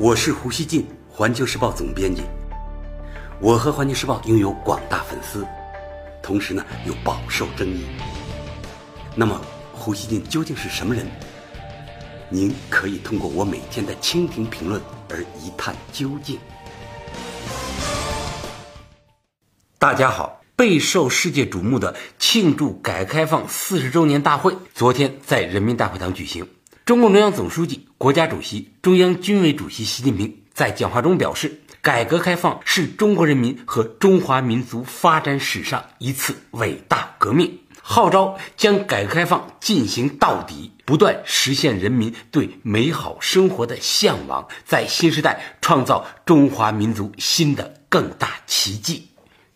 我是胡锡进，环球时报总编辑。我和环球时报拥有广大粉丝，同时呢又饱受争议。那么，胡锡进究竟是什么人？您可以通过我每天的蜻蜓评论而一探究竟。大家好，备受世界瞩目的庆祝改革开放四十周年大会昨天在人民大会堂举行。中共中央总书记、国家主席、中央军委主席习近平在讲话中表示，改革开放是中国人民和中华民族发展史上一次伟大革命，号召将改革开放进行到底，不断实现人民对美好生活的向往，在新时代创造中华民族新的更大奇迹。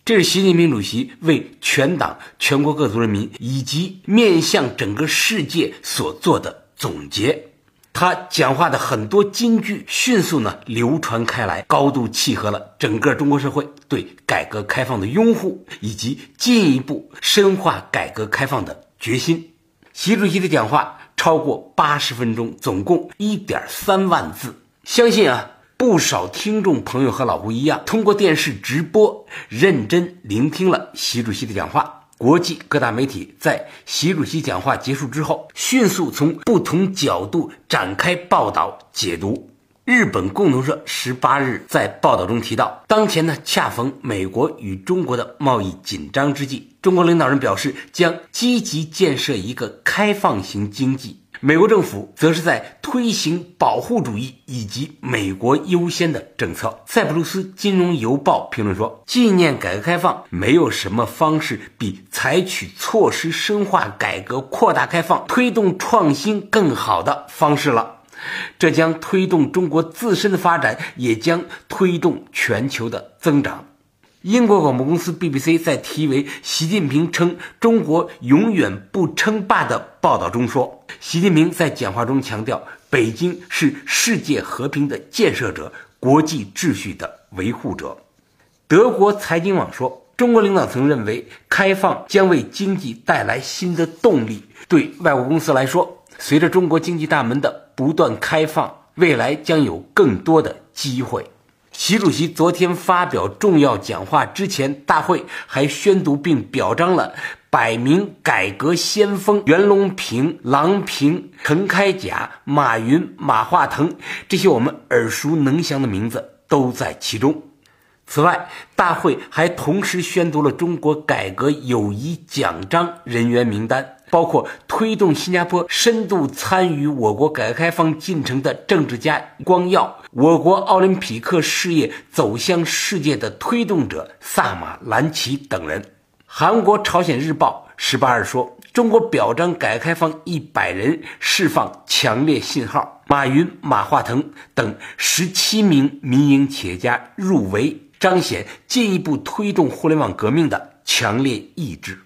这是习近平主席为全党全国各族人民以及面向整个世界所做的。总结，他讲话的很多金句迅速呢流传开来，高度契合了整个中国社会对改革开放的拥护以及进一步深化改革开放的决心。习主席的讲话超过八十分钟，总共一点三万字。相信啊，不少听众朋友和老胡一样，通过电视直播认真聆听了习主席的讲话。国际各大媒体在习主席讲话结束之后，迅速从不同角度展开报道解读。日本共同社十八日在报道中提到，当前呢恰逢美国与中国的贸易紧张之际，中国领导人表示将积极建设一个开放型经济。美国政府则是在推行保护主义以及美国优先的政策。塞浦路斯金融邮报评论说：“纪念改革开放，没有什么方式比采取措施深化改革、扩大开放、推动创新更好的方式了。这将推动中国自身的发展，也将推动全球的增长。”英国广播公司 BBC 在题为“习近平称中国永远不称霸”的报道中说，习近平在讲话中强调，北京是世界和平的建设者，国际秩序的维护者。德国财经网说，中国领导层认为，开放将为经济带来新的动力。对外国公司来说，随着中国经济大门的不断开放，未来将有更多的机会。习主席昨天发表重要讲话之前，大会还宣读并表彰了百名改革先锋：袁隆平、郎平、陈开甲、马云、马化腾，这些我们耳熟能详的名字都在其中。此外，大会还同时宣读了中国改革友谊奖章人员名单，包括推动新加坡深度参与我国改革开放进程的政治家光耀，我国奥林匹克事业走向世界的推动者萨马兰奇等人。韩国《朝鲜日报》十八日说，中国表彰改革开放一百人，释放强烈信号，马云、马化腾等十七名民营企业家入围。彰显进一步推动互联网革命的强烈意志。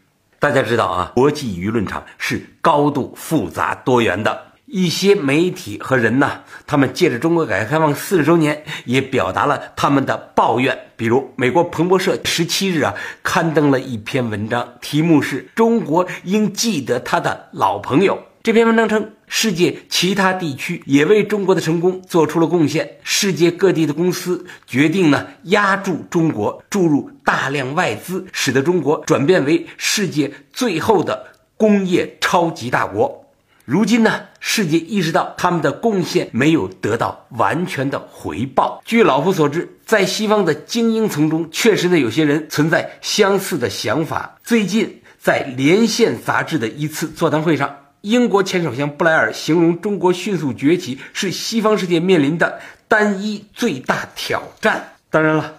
大家知道啊，国际舆论场是高度复杂多元的。一些媒体和人呢，他们借着中国改革开放四十周年，也表达了他们的抱怨。比如，美国彭博社十七日啊，刊登了一篇文章，题目是《中国应记得他的老朋友》。这篇文章称，世界其他地区也为中国的成功做出了贡献。世界各地的公司决定呢，压住中国，注入大量外资，使得中国转变为世界最后的工业超级大国。如今呢，世界意识到他们的贡献没有得到完全的回报。据老夫所知，在西方的精英层中，确实呢，有些人存在相似的想法。最近在《连线》杂志的一次座谈会上。英国前首相布莱尔形容中国迅速崛起是西方世界面临的单一最大挑战。当然了，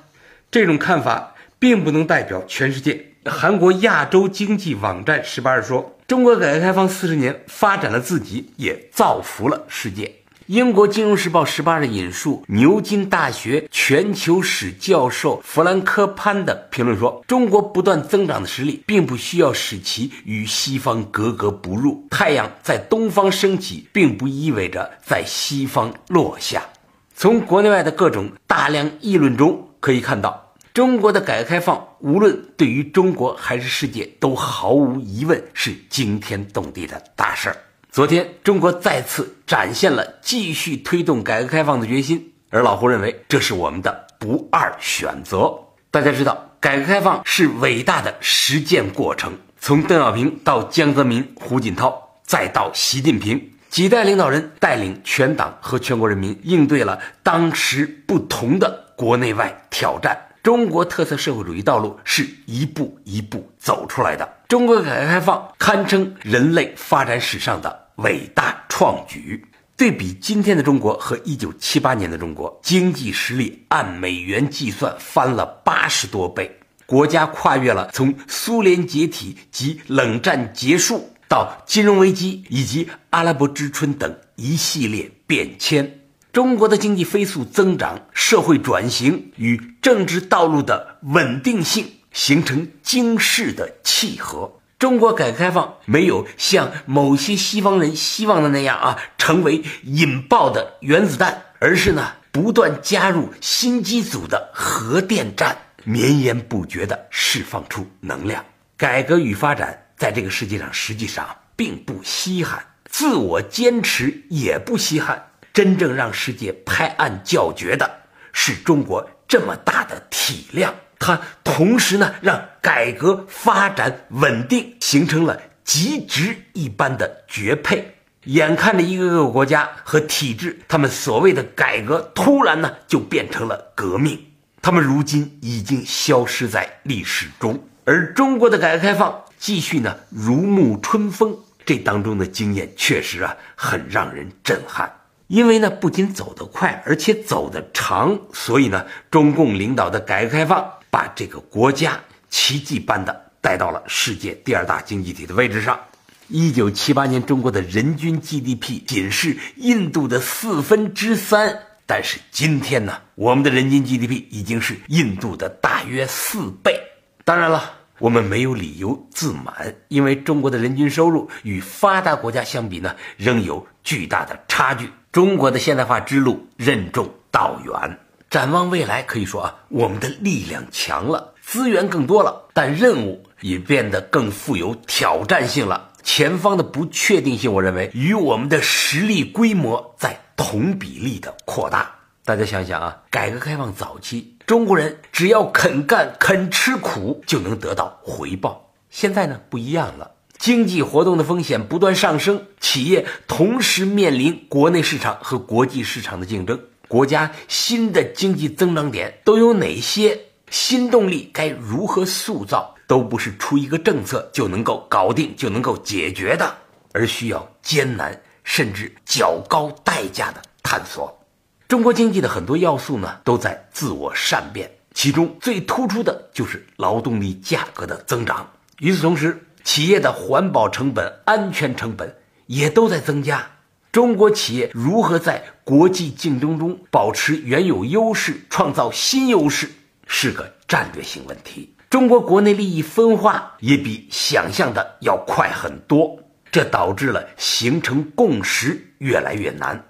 这种看法并不能代表全世界。韩国亚洲经济网站十八日说，中国改革开放四十年，发展了自己，也造福了世界。英国金融时报十八日引述牛津大学全球史教授弗兰科潘的评论说：“中国不断增长的实力，并不需要使其与西方格格不入。太阳在东方升起，并不意味着在西方落下。”从国内外的各种大量议论中可以看到，中国的改革开放，无论对于中国还是世界，都毫无疑问是惊天动地的大事儿。昨天，中国再次展现了继续推动改革开放的决心。而老胡认为这是我们的不二选择。大家知道，改革开放是伟大的实践过程，从邓小平到江泽民、胡锦涛，再到习近平，几代领导人带领全党和全国人民应对了当时不同的国内外挑战。中国特色社会主义道路是一步一步走出来的。中国改革开放堪称人类发展史上的伟大创举。对比今天的中国和一九七八年的中国，经济实力按美元计算翻了八十多倍，国家跨越了从苏联解体及冷战结束到金融危机以及阿拉伯之春等一系列变迁。中国的经济飞速增长、社会转型与政治道路的稳定性形成惊世的契合。中国改革开放没有像某些西方人希望的那样啊，成为引爆的原子弹，而是呢不断加入新机组的核电站，绵延不绝地释放出能量。改革与发展在这个世界上实际上并不稀罕，自我坚持也不稀罕。真正让世界拍案叫绝的是中国这么大的体量。它同时呢，让改革发展稳定形成了极值一般的绝配。眼看着一个个国家和体制，他们所谓的改革突然呢就变成了革命，他们如今已经消失在历史中。而中国的改革开放继续呢如沐春风，这当中的经验确实啊很让人震撼。因为呢不仅走得快，而且走得长，所以呢中共领导的改革开放。把这个国家奇迹般的带到了世界第二大经济体的位置上。一九七八年，中国的人均 GDP 仅是印度的四分之三，但是今天呢，我们的人均 GDP 已经是印度的大约四倍。当然了，我们没有理由自满，因为中国的人均收入与发达国家相比呢，仍有巨大的差距。中国的现代化之路任重道远。展望未来，可以说啊，我们的力量强了，资源更多了，但任务也变得更富有挑战性了。前方的不确定性，我认为与我们的实力规模在同比例的扩大。大家想想啊，改革开放早期，中国人只要肯干、肯吃苦，就能得到回报。现在呢，不一样了，经济活动的风险不断上升，企业同时面临国内市场和国际市场的竞争。国家新的经济增长点都有哪些？新动力该如何塑造？都不是出一个政策就能够搞定、就能够解决的，而需要艰难甚至较高代价的探索。中国经济的很多要素呢，都在自我善变，其中最突出的就是劳动力价格的增长。与此同时，企业的环保成本、安全成本也都在增加。中国企业如何在国际竞争中保持原有优势、创造新优势，是个战略性问题。中国国内利益分化也比想象的要快很多，这导致了形成共识越来越难。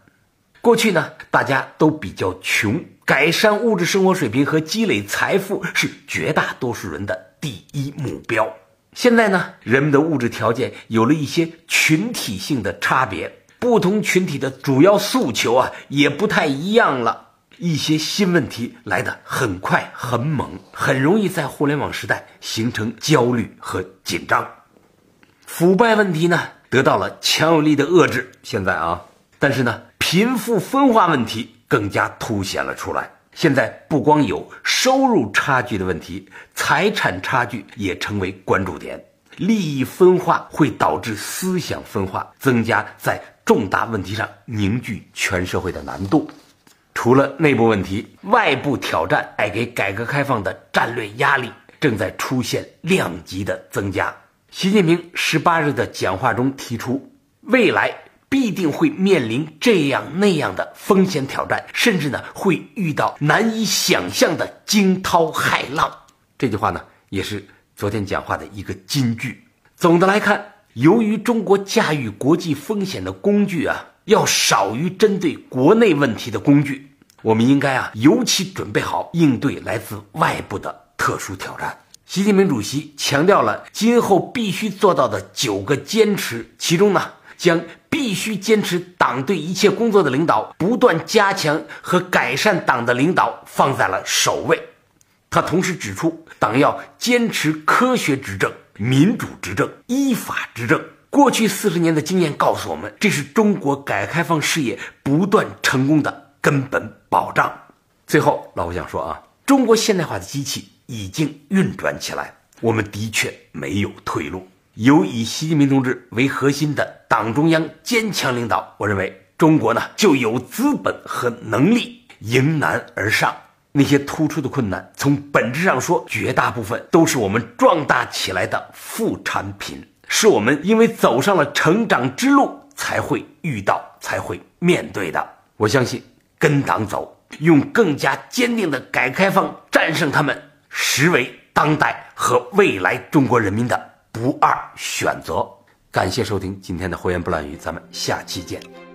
过去呢，大家都比较穷，改善物质生活水平和积累财富是绝大多数人的第一目标。现在呢，人们的物质条件有了一些群体性的差别。不同群体的主要诉求啊，也不太一样了。一些新问题来得很快很猛，很容易在互联网时代形成焦虑和紧张。腐败问题呢，得到了强有力的遏制。现在啊，但是呢，贫富分化问题更加凸显了出来。现在不光有收入差距的问题，财产差距也成为关注点。利益分化会导致思想分化，增加在。重大问题上凝聚全社会的难度，除了内部问题，外部挑战带给改革开放的战略压力正在出现量级的增加。习近平十八日的讲话中提出，未来必定会面临这样那样的风险挑战，甚至呢会遇到难以想象的惊涛骇浪。这句话呢也是昨天讲话的一个金句。总的来看。由于中国驾驭国际风险的工具啊，要少于针对国内问题的工具，我们应该啊，尤其准备好应对来自外部的特殊挑战。习近平主席强调了今后必须做到的九个坚持，其中呢，将必须坚持党对一切工作的领导，不断加强和改善党的领导放在了首位。他同时指出，党要坚持科学执政、民主执政、依法执政。过去四十年的经验告诉我们，这是中国改革开放事业不断成功的根本保障。最后，老胡想说啊，中国现代化的机器已经运转起来，我们的确没有退路。有以习近平同志为核心的党中央坚强领导，我认为中国呢就有资本和能力迎难而上。那些突出的困难，从本质上说，绝大部分都是我们壮大起来的副产品。是我们因为走上了成长之路，才会遇到、才会面对的。我相信，跟党走，用更加坚定的改革开放战胜他们，实为当代和未来中国人民的不二选择。感谢收听今天的《胡言不乱语》，咱们下期见。